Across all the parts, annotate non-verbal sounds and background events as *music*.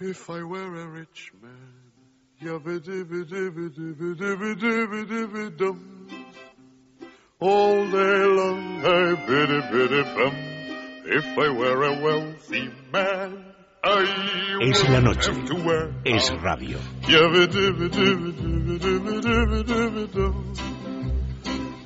If I were a rich man, all day long I. If I were a wealthy man, I Es would la noche. have to wear Es radio.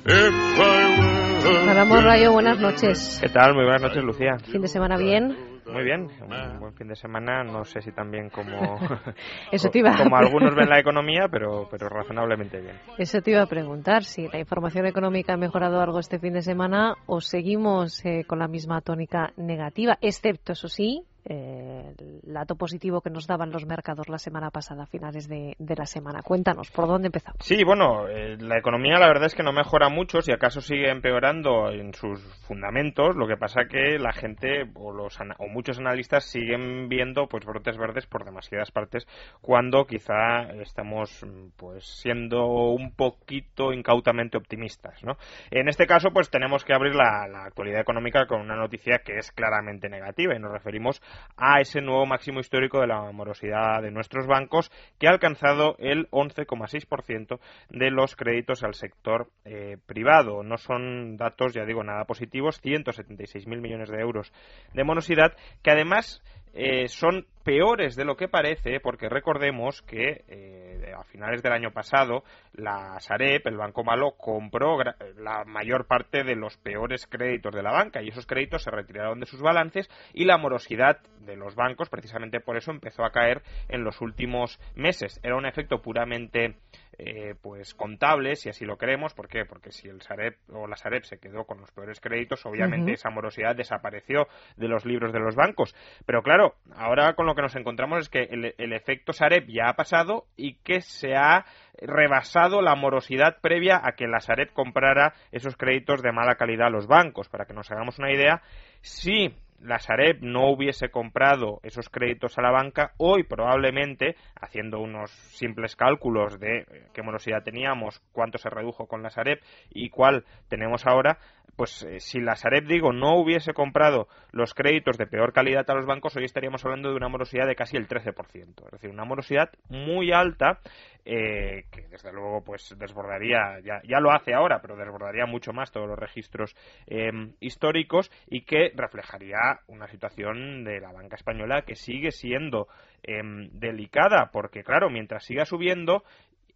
If I were a Hablamos Rayo, buenas noches. ¿Qué tal? Muy buenas noches, Lucía. Fin de semana bien. Muy bien, un buen fin de semana, no sé si también como, *laughs* Eso te iba. como algunos ven la economía, pero, pero razonablemente bien. Eso te iba a preguntar, si la información económica ha mejorado algo este fin de semana o seguimos eh, con la misma tónica negativa, excepto, eso sí, el dato positivo que nos daban los mercados la semana pasada, a finales de, la semana. Cuéntanos, ¿por dónde empezamos? Sí, bueno, eh, la economía la verdad es que no mejora mucho, si acaso sigue empeorando en sus fundamentos, lo que pasa que la gente o, los, o muchos analistas siguen viendo pues brotes verdes por demasiadas partes cuando quizá estamos pues siendo un poquito incautamente optimistas, ¿no? En este caso pues tenemos que abrir la, la actualidad económica con una noticia que es claramente negativa y nos referimos a ese nuevo máximo histórico de la morosidad de nuestros bancos que ha alcanzado el 11,6% de los créditos al sector eh, privado. No son datos, ya digo, nada positivos, 176.000 millones de euros de morosidad que además eh, son peores de lo que parece, porque recordemos que eh, a finales del año pasado la Sareb, el Banco Malo, compró la mayor parte de los peores créditos de la banca y esos créditos se retiraron de sus balances y la morosidad de los bancos, precisamente por eso, empezó a caer en los últimos meses. Era un efecto puramente eh, pues contable, si así lo queremos. ¿Por qué? Porque si el Sareb o la Sareb se quedó con los peores créditos, obviamente esa morosidad desapareció de los libros de los bancos. Pero claro, ahora con lo que nos encontramos es que el, el efecto Sareb ya ha pasado y que se ha rebasado la morosidad previa a que la Sareb comprara esos créditos de mala calidad a los bancos. Para que nos hagamos una idea, si la Sareb no hubiese comprado esos créditos a la banca, hoy probablemente, haciendo unos simples cálculos de eh, qué morosidad teníamos, cuánto se redujo con la Sareb y cuál tenemos ahora, pues eh, si la Sareb, digo, no hubiese comprado los créditos de peor calidad a los bancos, hoy estaríamos hablando de una morosidad de casi el 13%. Es decir, una morosidad muy alta eh, que desde luego pues desbordaría, ya, ya lo hace ahora, pero desbordaría mucho más todos los registros eh, históricos y que reflejaría una situación de la banca española que sigue siendo em, delicada, porque claro, mientras siga subiendo,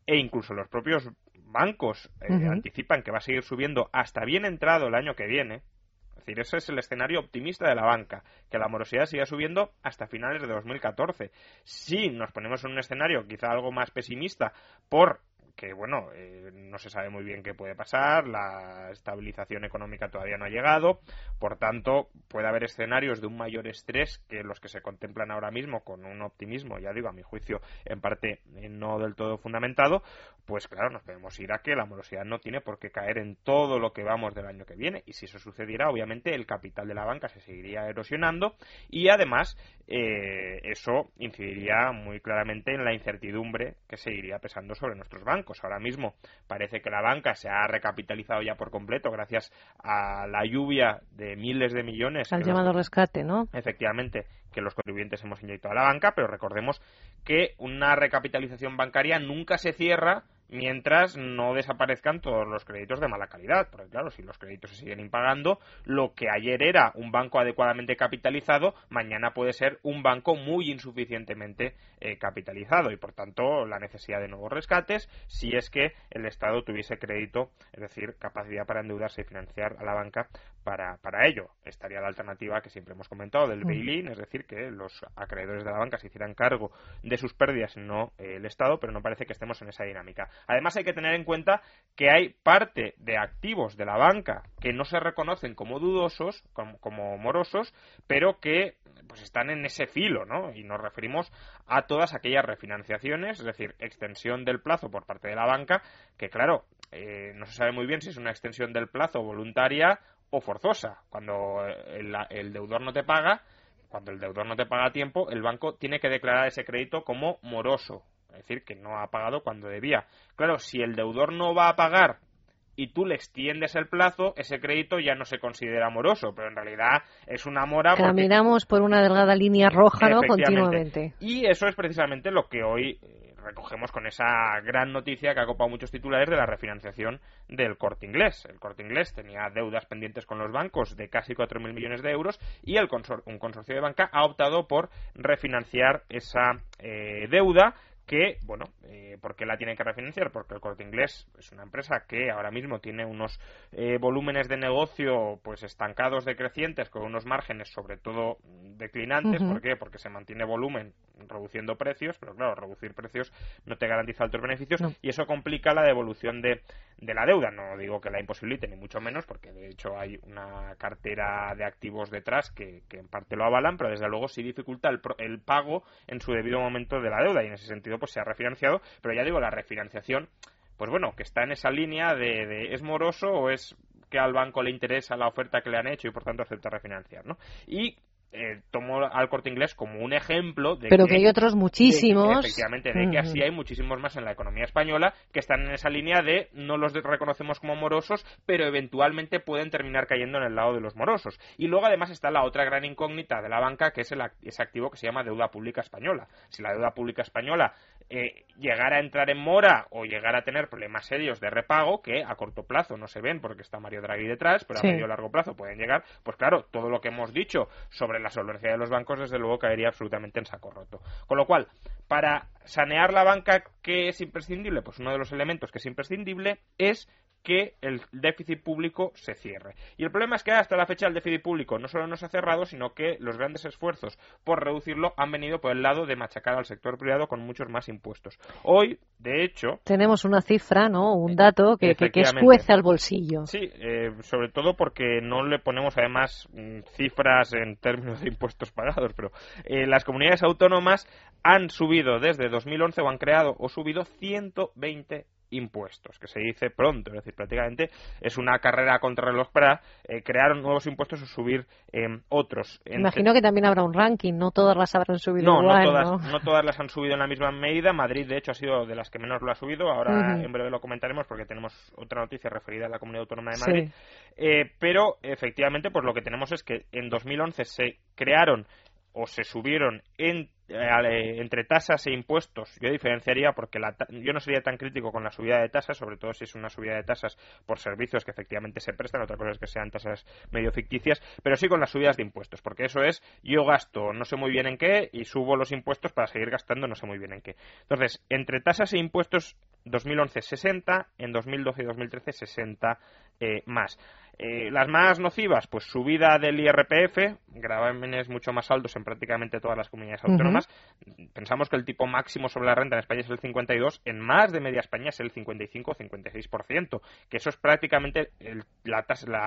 e incluso los propios bancos eh, anticipan que va a seguir subiendo hasta bien entrado el año que viene, es decir, ese es el escenario optimista de la banca, que la morosidad siga subiendo hasta finales de 2014. Si nos ponemos en un escenario quizá algo más pesimista por que bueno, eh, no se sabe muy bien qué puede pasar, la estabilización económica todavía no ha llegado, por tanto puede haber escenarios de un mayor estrés que los que se contemplan ahora mismo con un optimismo, ya digo, a mi juicio en parte eh, no del todo fundamentado, pues claro, nos podemos ir a que la morosidad no tiene por qué caer en todo lo que vamos del año que viene y si eso sucediera, obviamente el capital de la banca se seguiría erosionando y además eh, eso incidiría muy claramente en la incertidumbre que seguiría pesando sobre nuestros bancos. Ahora mismo parece que la banca se ha recapitalizado ya por completo gracias a la lluvia de miles de millones. Al llamado rescate, ¿no? efectivamente que los contribuyentes hemos inyectado a la banca, pero recordemos que una recapitalización bancaria nunca se cierra mientras no desaparezcan todos los créditos de mala calidad. Porque claro, si los créditos se siguen impagando, lo que ayer era un banco adecuadamente capitalizado, mañana puede ser un banco muy insuficientemente eh, capitalizado y por tanto la necesidad de nuevos rescates si es que el Estado tuviese crédito, es decir, capacidad para endeudarse y financiar a la banca para, para ello. Estaría la alternativa que siempre hemos comentado del Mm. bail-in, es decir, que los acreedores de la banca se hicieran cargo de sus pérdidas, no eh, el Estado, pero no parece que estemos en esa dinámica. Además, hay que tener en cuenta que hay parte de activos de la banca que no se reconocen como dudosos, como, como morosos, pero que pues están en ese filo, ¿no? Y nos referimos a todas aquellas refinanciaciones, es decir, extensión del plazo por parte de la banca, que claro, eh, no se sabe muy bien si es una extensión del plazo voluntaria o forzosa. Cuando el, el deudor no te paga, cuando el deudor no te paga a tiempo, el banco tiene que declarar ese crédito como moroso, es decir, que no ha pagado cuando debía. Claro, si el deudor no va a pagar y tú le extiendes el plazo, ese crédito ya no se considera moroso, pero en realidad es una mora. Caminamos por una delgada línea roja, ¿no? Continuamente. Y eso es precisamente lo que hoy eh, recogemos con esa gran noticia que ha copado muchos titulares de la refinanciación del corte inglés. El corte inglés tenía deudas pendientes con los bancos de casi 4.000 millones de euros y el un consorcio de banca ha optado por refinanciar esa eh, deuda que, bueno, eh, ¿por qué la tienen que refinanciar? Porque el Corte Inglés es una empresa que ahora mismo tiene unos eh, volúmenes de negocio pues estancados, decrecientes, con unos márgenes sobre todo declinantes. ¿Por qué? Porque se mantiene volumen reduciendo precios, pero claro, reducir precios no te garantiza altos beneficios y eso complica la devolución de, de la deuda. No digo que la imposibilite, ni mucho menos, porque de hecho hay una cartera de activos detrás que, que en parte lo avalan, pero desde luego sí dificulta el, el pago en su debido momento de la deuda y en ese sentido pues se ha refinanciado, pero ya digo, la refinanciación, pues bueno, que está en esa línea de, de ¿es moroso o es que al banco le interesa la oferta que le han hecho y por tanto acepta refinanciar, ¿no? Y eh, tomo al corte inglés como un ejemplo de pero que, hay otros muchísimos. efectivamente de que así hay muchísimos más en la economía española que están en esa línea de no los reconocemos como morosos pero eventualmente pueden terminar cayendo en el lado de los morosos. Y luego además está la otra gran incógnita de la banca que es el, ese activo que se llama deuda pública española. Si la deuda pública española eh, llegar a entrar en mora o llegar a tener problemas serios de repago que a corto plazo no se ven porque está Mario Draghi detrás, pero a medio largo plazo pueden llegar, pues claro, todo lo que hemos dicho sobre la solvencia de los bancos desde luego caería absolutamente en saco roto. Con lo cual, para sanear la banca, ¿qué es imprescindible? Pues uno de los elementos que es imprescindible es que el déficit público se cierre. Y el problema es que hasta la fecha el déficit público no solo no se ha cerrado, sino que los grandes esfuerzos por reducirlo han venido por el lado de machacar al sector privado con muchos más impuestos. Hoy, de hecho... Tenemos una cifra, ¿no? Un dato que, que, escuece al bolsillo. Sí, eh, sobre todo porque no le ponemos además mm, cifras en términos de impuestos pagados, pero eh, las comunidades autónomas han subido desde 2011 o han creado o subido 120 impuestos, que se dice pronto, es decir, prácticamente es una carrera contra reloj para eh, crear nuevos impuestos o subir em, otros. Imagino que también habrá un ranking, no todas las habrán subido no, igual, no todas, ¿no? todas las han subido en la misma medida. Madrid, de hecho, ha sido de las que menos lo ha subido. Ahora en breve lo comentaremos porque tenemos otra noticia referida a la Comunidad Autónoma de Madrid. Eh, pero efectivamente, pues lo que tenemos es que en 2011 se crearon o se subieron en eh, entre tasas e impuestos, yo diferenciaría porque la yo no sería tan crítico con la subida de tasas, sobre todo si es una subida de tasas por servicios que efectivamente se prestan, otra cosa es que sean tasas medio ficticias, pero sí con las subidas de impuestos, porque eso es yo gasto no sé muy bien en qué y subo los impuestos para seguir gastando no sé muy bien en qué. Entonces, entre tasas e impuestos 2011 60, en 2012 y 2013 60 eh, más. Eh, las más nocivas, pues subida del IRPF, gravámenes mucho más altos en prácticamente todas las comunidades autónomas. Pensamos que el tipo máximo sobre la renta en España es el 52, en más de media España es el 55 o 56%, que eso es prácticamente el, la,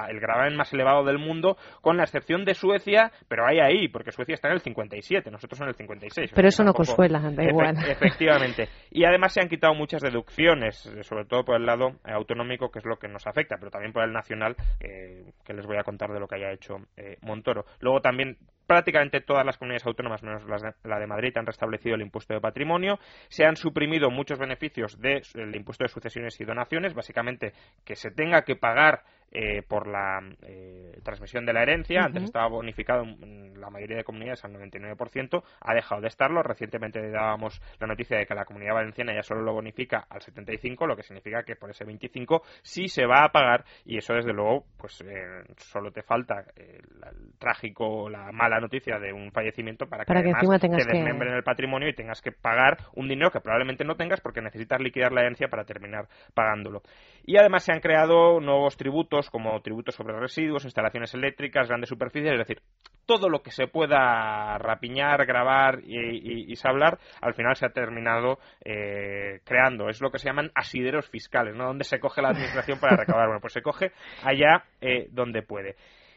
el gravamen más elevado del mundo, con la excepción de Suecia, pero hay ahí, porque Suecia está en el 57, nosotros en el 56. Pero eso no consuela, da igual. efectivamente. Y además se han quitado muchas deducciones, sobre todo por el lado autonómico, que es lo que nos afecta, pero también por el nacional, que les voy a contar de lo que haya hecho eh, Montoro. Luego también prácticamente todas las comunidades autónomas, menos la de Madrid, han restablecido el impuesto de patrimonio. Se han suprimido muchos beneficios del impuesto de sucesiones y donaciones, básicamente que se tenga que pagar eh, por la eh, transmisión de la herencia. Antes estaba bonificado en la mayoría de comunidades al 99%, ha dejado de estarlo. Recientemente dábamos la noticia de que la comunidad valenciana ya solo lo bonifica al 75%, lo que significa que por ese 25% sí se va a pagar y eso desde luego pues eh, solo te falta el, trágico, la mala noticia de un fallecimiento para que, además te desmembren el patrimonio y tengas que pagar un dinero que probablemente no tengas porque necesitas liquidar la herencia para terminar pagándolo. Y además se han creado nuevos tributos como tributos sobre residuos, instalaciones eléctricas, grandes superficies, es decir, todo lo que se pueda rapiñar, grabar y, y, sablar, al final se ha terminado eh, creando. Es lo que se llaman asideros fiscales, ¿no? Donde se coge la administración para recaudar. Bueno, pues se coge allá eh, donde puede.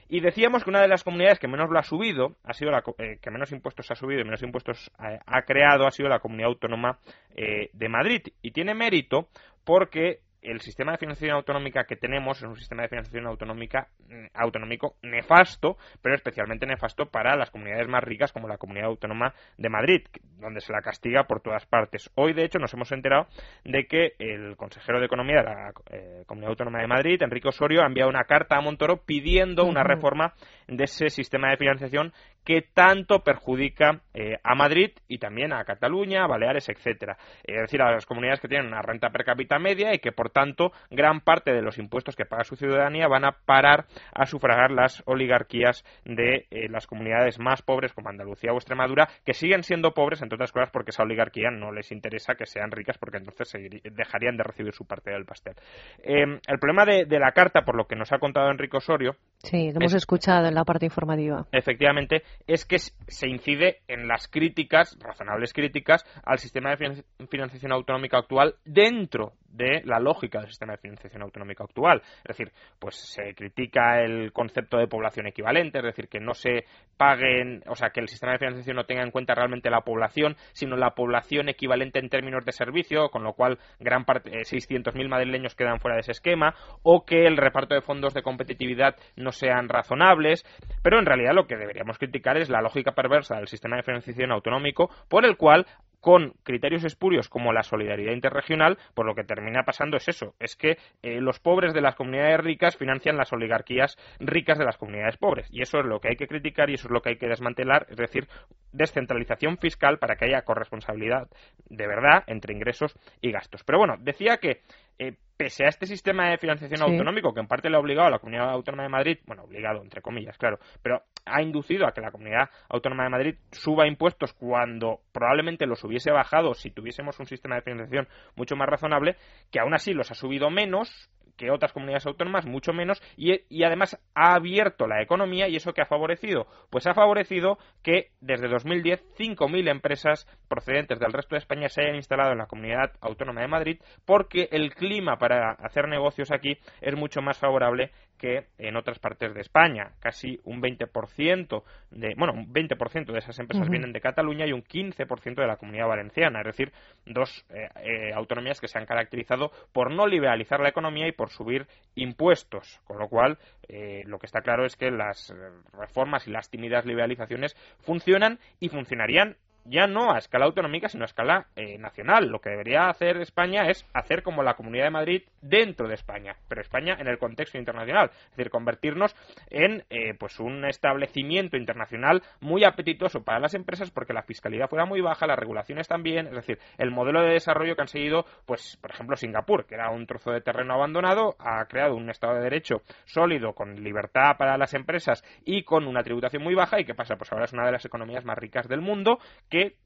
Y decíamos que una de las comunidades que menos lo ha subido, ha sido la eh, que menos impuestos ha subido y menos impuestos ha, creado, ha sido la comunidad autónoma de Madrid. Y tiene mérito porque el sistema de financiación autonómica que tenemos es un sistema de financiación autonómica mm, autonómico nefasto, pero especialmente nefasto para las comunidades más ricas como la Comunidad Autónoma de Madrid, donde se la castiga por todas partes. Hoy, de hecho, nos hemos enterado de que el consejero de Economía de la eh, Comunidad Autónoma de Madrid, Enrique Osorio, ha enviado una carta a Montoro pidiendo una reforma de ese sistema de financiación que tanto perjudica eh, a Madrid y también a Cataluña, a Baleares, etcétera. Es decir, a las comunidades que tienen una renta per cápita media y que, por tanto, gran parte de los impuestos que paga su ciudadanía van a parar a sufragar las oligarquías de eh, las comunidades más pobres como Andalucía o Extremadura, que siguen siendo pobres, entre otras cosas, porque esa oligarquía no les interesa que sean ricas, porque entonces dejarían de recibir su parte del pastel. El problema de, la carta, por lo que nos ha contado Enrique Osorio. Sí, lo hemos escuchado la parte informativa. Efectivamente, es que se incide en las críticas, razonables críticas, al sistema de financiación autonómica actual dentro de la lógica del sistema de financiación autonómica actual. Es decir, pues se critica el concepto de población equivalente, es decir, que no se paguen, o sea, que el sistema de financiación no tenga en cuenta realmente la población, sino la población equivalente en términos de servicio, con lo cual gran parte, 600.000 eh, madrileños quedan fuera de ese esquema, o que el reparto de fondos de competitividad no sean razonables, pero en realidad lo que deberíamos criticar es la lógica perversa del sistema de financiación autonómico, por el cual con criterios espurios como la solidaridad interregional, por lo que termina pasando es eso, es que eh, los pobres de las comunidades ricas financian las oligarquías ricas de las comunidades pobres. Y eso es lo que hay que criticar y eso es lo que hay que desmantelar, es decir, descentralización fiscal para que haya corresponsabilidad de verdad entre ingresos y gastos. Pero bueno, decía que eh, pese a este sistema de financiación autonómico que en parte le ha obligado a la Comunidad Autónoma de Madrid, bueno, obligado entre comillas, claro, pero ha inducido a que la Comunidad Autónoma de Madrid suba impuestos cuando probablemente los hubiese bajado si tuviésemos un sistema de financiación mucho más razonable, que aún así los ha subido menos que otras comunidades autónomas, mucho menos, y, además ha abierto la economía y eso que ha favorecido, pues ha favorecido que desde 2010 5.000 empresas procedentes del resto de España se hayan instalado en la comunidad autónoma de Madrid porque el clima para hacer negocios aquí es mucho más favorable que en otras partes de España. Casi un 20% de, bueno, un 20% de esas empresas vienen de Cataluña y un 15% de la comunidad valenciana, es decir, dos eh, eh, autonomías que se han caracterizado por no liberalizar la economía y por subir impuestos, con lo cual eh, lo que está claro es que las reformas y las tímidas liberalizaciones funcionan y funcionarían ya no a escala autonómica, sino a escala eh, nacional. Lo que debería hacer España es hacer como la Comunidad de Madrid dentro de España, pero España en el contexto internacional, es decir, convertirnos en eh, pues un establecimiento internacional muy apetitoso para las empresas porque la fiscalidad fuera muy baja, las regulaciones también, es decir, el modelo de desarrollo que han seguido, pues por ejemplo Singapur, que era un trozo de terreno abandonado, ha creado un Estado de Derecho sólido con libertad para las empresas y con una tributación muy baja y qué pasa, pues ahora es una de las economías más ricas del mundo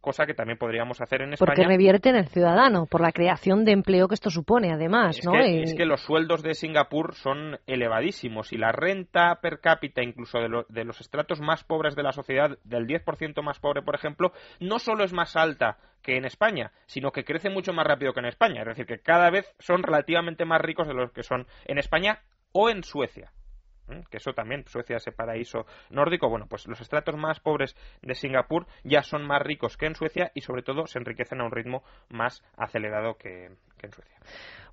cosa que también podríamos hacer en España. Porque revierte en el ciudadano, por la creación de empleo que esto supone, además. Es, que, es que los sueldos de Singapur son elevadísimos y la renta per cápita, incluso de, de los estratos más pobres de la sociedad, del 10% más pobre, por ejemplo, no solo es más alta que en España, sino que crece mucho más rápido que en España. Es decir, que cada vez son relativamente más ricos de los que son en España o en Suecia que eso también, Suecia ese paraíso nórdico, bueno, pues los estratos más pobres de Singapur ya son más ricos que en Suecia y sobre todo se enriquecen a un ritmo más acelerado que, en Suecia.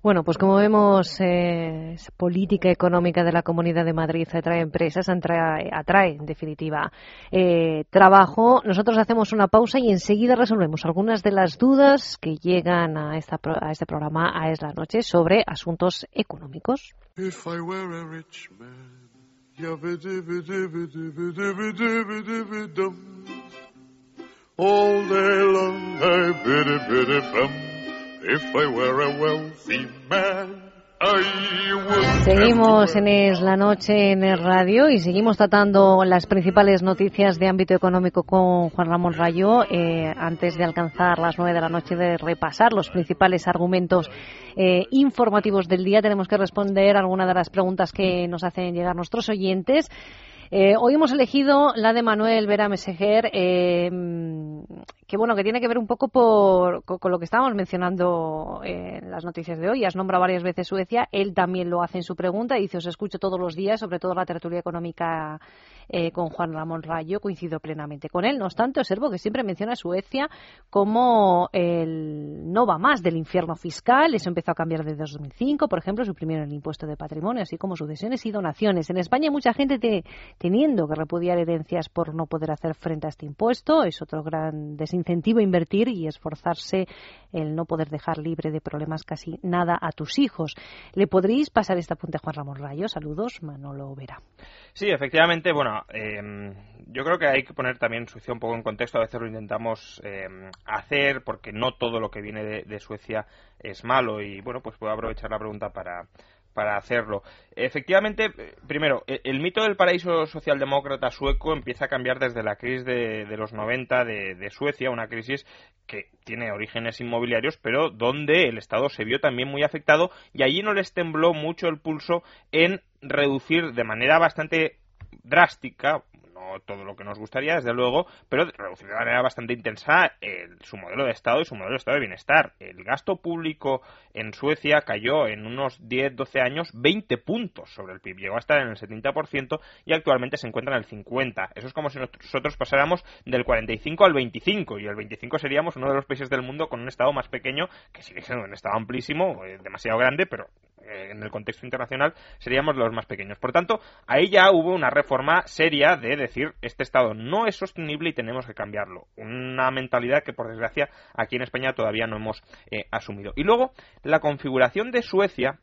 Bueno, pues como vemos, eh, política económica de la Comunidad de Madrid atrae empresas, atrae, atrae en definitiva eh, trabajo. Nosotros hacemos una pausa y enseguida resolvemos algunas de las dudas que llegan a, esta, a este programa a Es la Noche sobre asuntos económicos. All day long I biddy biddy bum. If I were a wealthy man. Seguimos en Es la Noche en el radio y seguimos tratando las principales noticias de ámbito económico con Juan Ramón Rayo. Eh, antes de alcanzar las nueve de la noche, de repasar los principales argumentos eh, informativos del día, tenemos que responder algunas de las preguntas que nos hacen llegar nuestros oyentes. Eh, hoy hemos elegido la de Manuel Vera Meseguer, que bueno, que tiene que ver un poco por, con, lo que estábamos mencionando en las noticias de hoy. Has nombrado varias veces Suecia, él también lo hace en su pregunta, dice, os escucho todos los días, sobre todo la tertulia económica eh, con Juan Ramón Rayo, coincido plenamente con él. No obstante, observo que siempre menciona Suecia como el no va más del infierno fiscal, eso empezó a cambiar desde 2005, por ejemplo, suprimieron el impuesto de patrimonio, así como sucesiones y donaciones. En España mucha gente teniendo que repudiar herencias por no poder hacer frente a este impuesto, es otro gran desincentivo invertir y esforzarse el no poder dejar libre de problemas casi nada a tus hijos. ¿Le podréis pasar este apunte a Juan Ramón Rayo? Saludos, Manolo Vera. Sí, efectivamente, bueno, em, yo creo que hay que poner también Suecia un poco en contexto. A veces lo intentamos em, hacer porque no todo lo que viene de, Suecia es malo y, bueno, pues puedo aprovechar la pregunta para, para hacerlo. Efectivamente, primero, e, el, mito del paraíso socialdemócrata sueco empieza a cambiar desde la crisis de, los 90 de, Suecia, una crisis que tiene orígenes inmobiliarios, pero donde el Estado se vio también muy afectado y allí no les tembló mucho el pulso en reducir de manera bastante drástica, todo lo que nos gustaría, desde luego, pero reducir de manera bastante intensa su modelo de Estado y su modelo de Estado de bienestar. El gasto público en Suecia cayó en unos 10-12 años 20 puntos sobre el PIB. Llegó a estar en el 70% y actualmente se encuentra en el 50%. Eso es como si nosotros pasáramos del 45 al 25 y el 25 seríamos uno de los países del mundo con un Estado más pequeño, que sigue siendo un Estado amplísimo, eh, demasiado grande, pero eh, en el contexto internacional seríamos los más pequeños. Por tanto, ahí ya hubo una reforma seria de decir este Estado no es sostenible y tenemos que cambiarlo. Una mentalidad que, por desgracia, aquí en España todavía no hemos eh, asumido. Y luego, la configuración de Suecia,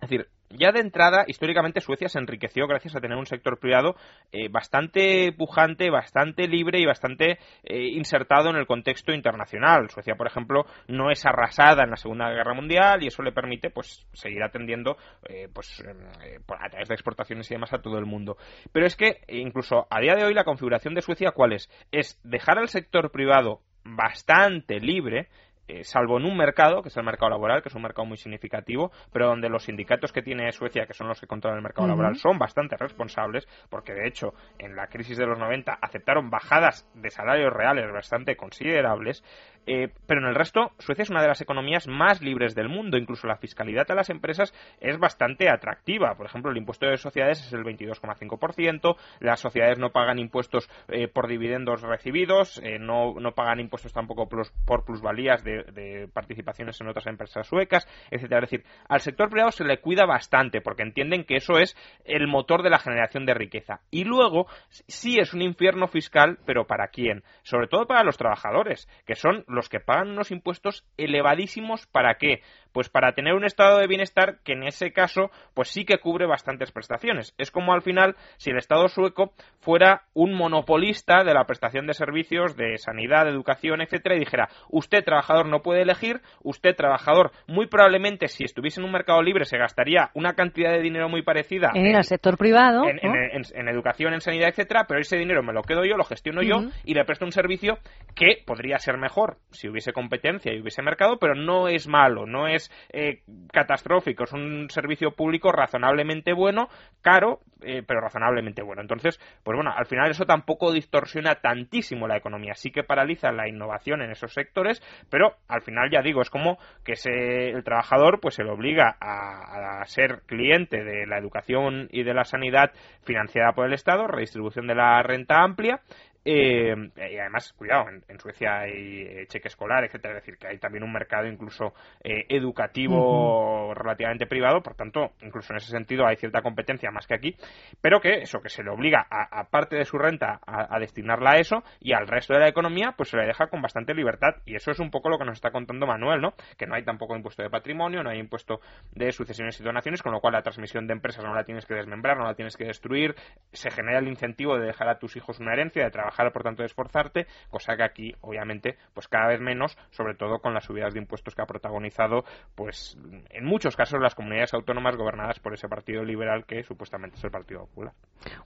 es decir, ya de entrada, históricamente Suecia se enriqueció gracias a tener un sector privado eh, bastante pujante, bastante libre y bastante eh, insertado en el contexto internacional. Suecia, por ejemplo, no es arrasada en la Segunda Guerra Mundial y eso le permite pues seguir atendiendo eh, pues a través de exportaciones y demás a todo el mundo. Pero es que incluso a día de hoy la configuración de Suecia ¿cuál es? Es dejar al sector privado bastante libre, eh, salvo en un mercado, que es el mercado laboral, que es un mercado muy significativo, pero donde los sindicatos que tiene Suecia, que son los que controlan el mercado laboral, son bastante responsables, porque de hecho en la crisis de los 90 aceptaron bajadas de salarios reales bastante considerables, eh, pero en el resto, Suecia es una de las economías más libres del mundo. Incluso la fiscalidad a las empresas es bastante atractiva. Por ejemplo, el impuesto de sociedades es el 22,5%. Las sociedades no pagan impuestos eh, por dividendos recibidos. Eh, no, no, pagan impuestos tampoco por plusvalías de, de, participaciones en otras empresas suecas, etcétera. Es decir, al sector privado se le cuida bastante porque entienden que eso es el motor de la generación de riqueza. Y luego, sí es un infierno fiscal, pero ¿para quién? Sobre todo para los trabajadores, que son los que pagan unos impuestos elevadísimos para qué? Pues para tener un estado de bienestar que en ese caso pues sí que cubre bastantes prestaciones. Es como al final si el Estado sueco fuera un monopolista de la prestación de servicios de sanidad, de educación, etcétera, y dijera, usted trabajador no puede elegir, usted trabajador muy probablemente si estuviese en un mercado libre se gastaría una cantidad de dinero muy parecida en, el sector privado, en, educación, en sanidad, etcétera, pero ese dinero me lo quedo yo, lo gestiono yo y le presto un servicio que podría ser mejor si hubiese competencia y hubiese mercado, pero no es malo, no es eh, catastrófico, es un servicio público razonablemente bueno, caro, eh, pero razonablemente bueno. Entonces, pues bueno, al final eso tampoco distorsiona tantísimo la economía, sí que paraliza la innovación en esos sectores, pero al final ya digo, es como que el trabajador pues se le obliga a, a ser cliente de la educación y de la sanidad financiada por el Estado, redistribución de la renta amplia, eh, y además, cuidado, en, Suecia hay eh, cheque escolar, etcétera, es decir, que hay también un mercado incluso eh, educativo relativamente privado, por tanto, incluso en ese sentido hay cierta competencia más que aquí, pero que eso, que se le obliga a, parte de su renta a, destinarla a eso y al resto de la economía, pues se le deja con bastante libertad. Y eso es un poco lo que nos está contando Manuel, ¿no? Que no hay tampoco impuesto de patrimonio, no hay impuesto de sucesiones y donaciones, con lo cual la transmisión de empresas no la tienes que desmembrar, no la tienes que destruir, se genera el incentivo de dejar a tus hijos una herencia, de trabajar por tanto, de esforzarte, cosa que aquí, obviamente, pues cada vez menos, sobre todo con las subidas de impuestos que ha protagonizado, pues en muchos casos las comunidades autónomas gobernadas por ese partido liberal que supuestamente es el Partido Popular.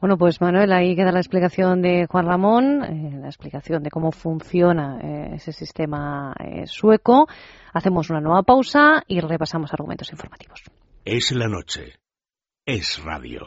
Bueno, pues Manuel, ahí queda la explicación de Juan Ramón, eh, la explicación de cómo funciona eh, ese sistema eh, sueco. Hacemos una nueva pausa y repasamos argumentos informativos. Es la noche. Es radio.